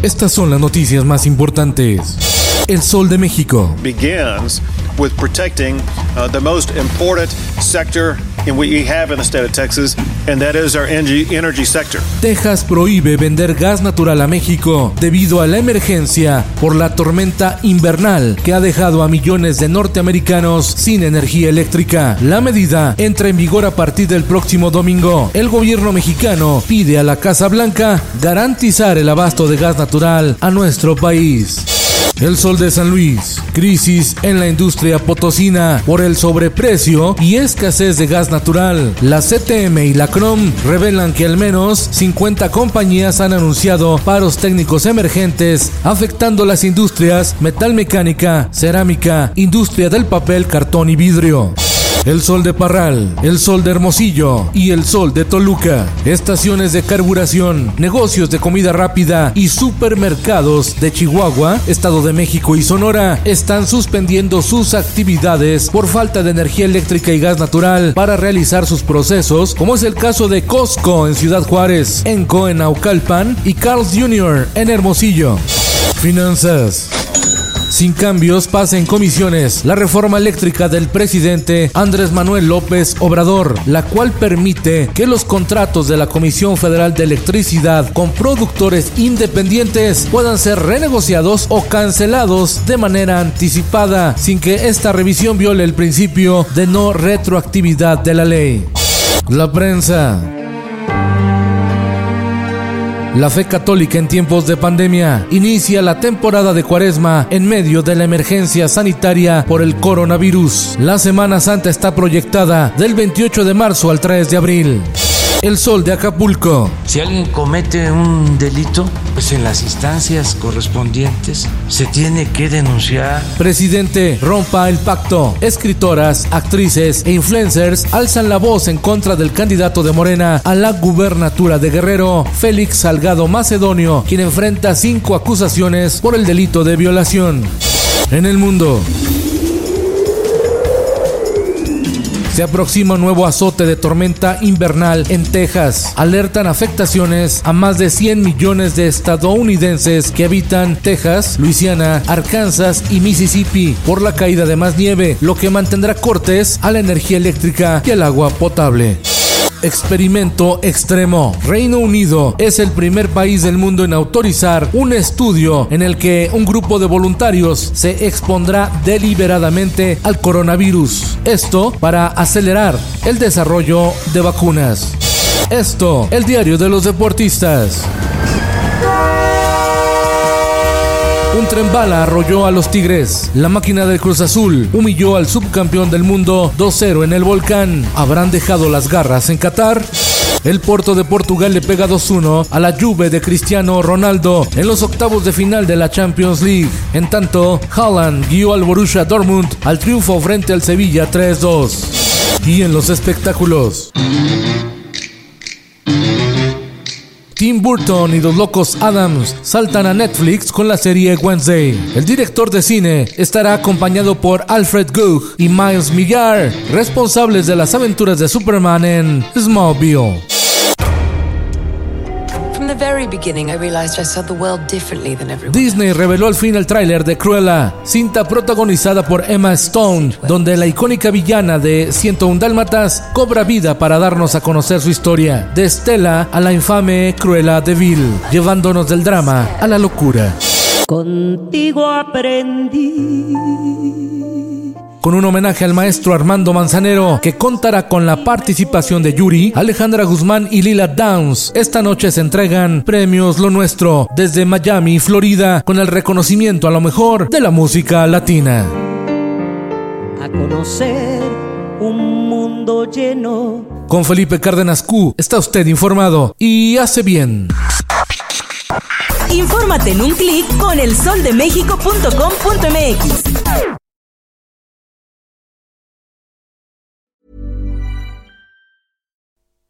Estas son las noticias más importantes. El Sol de México. begins with protecting uh, the most important sector in we have in the state of Texas, and that is our energy, sector. Texas prohíbe vender gas natural a México debido a la emergencia por la tormenta invernal que ha dejado a millones de norteamericanos sin energía eléctrica. La medida entra en vigor a partir del próximo domingo. El gobierno mexicano pide a la Casa Blanca garantizar el abasto de gas natural a nuestro país. El Sol de San Luis. Crisis en la industria potosina por el sobreprecio y escasez de gas natural. La CTM y la CROM revelan que al menos 50 compañías han anunciado paros técnicos emergentes afectando las industrias metalmecánica, cerámica, industria del papel, cartón y vidrio. El Sol de Parral, el Sol de Hermosillo y el Sol de Toluca. Estaciones de carburación, negocios de comida rápida y supermercados de Chihuahua, Estado de México y Sonora están suspendiendo sus actividades por falta de energía eléctrica y gas natural para realizar sus procesos, como es el caso de Costco en Ciudad Juárez, Enco en Naucalpan y Carl's Jr. en Hermosillo. Finanzas. Sin cambios pasa en comisiones la reforma eléctrica del presidente Andrés Manuel López Obrador, la cual permite que los contratos de la Comisión Federal de Electricidad con productores independientes puedan ser renegociados o cancelados de manera anticipada sin que esta revisión viole el principio de no retroactividad de la ley. La prensa. La fe católica en tiempos de pandemia inicia la temporada de cuaresma en medio de la emergencia sanitaria por el coronavirus. La Semana Santa está proyectada del 28 de marzo al 3 de abril. El sol de Acapulco. Si alguien comete un delito, pues en las instancias correspondientes se tiene que denunciar. Presidente, rompa el pacto. Escritoras, actrices e influencers alzan la voz en contra del candidato de Morena a la gubernatura de Guerrero, Félix Salgado Macedonio, quien enfrenta cinco acusaciones por el delito de violación. En el mundo. Se aproxima un nuevo azote de tormenta invernal en Texas. Alertan afectaciones a más de 100 millones de estadounidenses que habitan Texas, Luisiana, Arkansas y Mississippi por la caída de más nieve, lo que mantendrá cortes a la energía eléctrica y al agua potable. Experimento extremo. Reino Unido es el primer país del mundo en autorizar un estudio en el que un grupo de voluntarios se expondrá deliberadamente al coronavirus. Esto para acelerar el desarrollo de vacunas. Esto, el diario de los deportistas. Un tren arrolló a los Tigres. La máquina del Cruz Azul humilló al subcampeón del mundo 2-0 en el volcán. ¿Habrán dejado las garras en Qatar? El Porto de Portugal le pega 2-1 a la Juve de Cristiano Ronaldo en los octavos de final de la Champions League. En tanto, Haaland guió al Borussia Dortmund al triunfo frente al Sevilla 3-2. Y en los espectáculos. Tim Burton y los locos Adams saltan a Netflix con la serie Wednesday. El director de cine estará acompañado por Alfred Gough y Miles Millar, responsables de las aventuras de Superman en Smallville. Disney reveló al fin el tráiler de Cruella, cinta protagonizada por Emma Stone, donde la icónica villana de 101 Dálmatas cobra vida para darnos a conocer su historia, de Estela a la infame Cruella de Vil, llevándonos del drama a la locura. Contigo aprendí con un homenaje al maestro Armando Manzanero, que contará con la participación de Yuri, Alejandra Guzmán y Lila Downs. Esta noche se entregan premios Lo Nuestro desde Miami, Florida, con el reconocimiento a lo mejor de la música latina. A conocer un mundo lleno. Con Felipe Cárdenas Q está usted informado y hace bien. Infórmate en un clic con elsoldemexico.com.mx.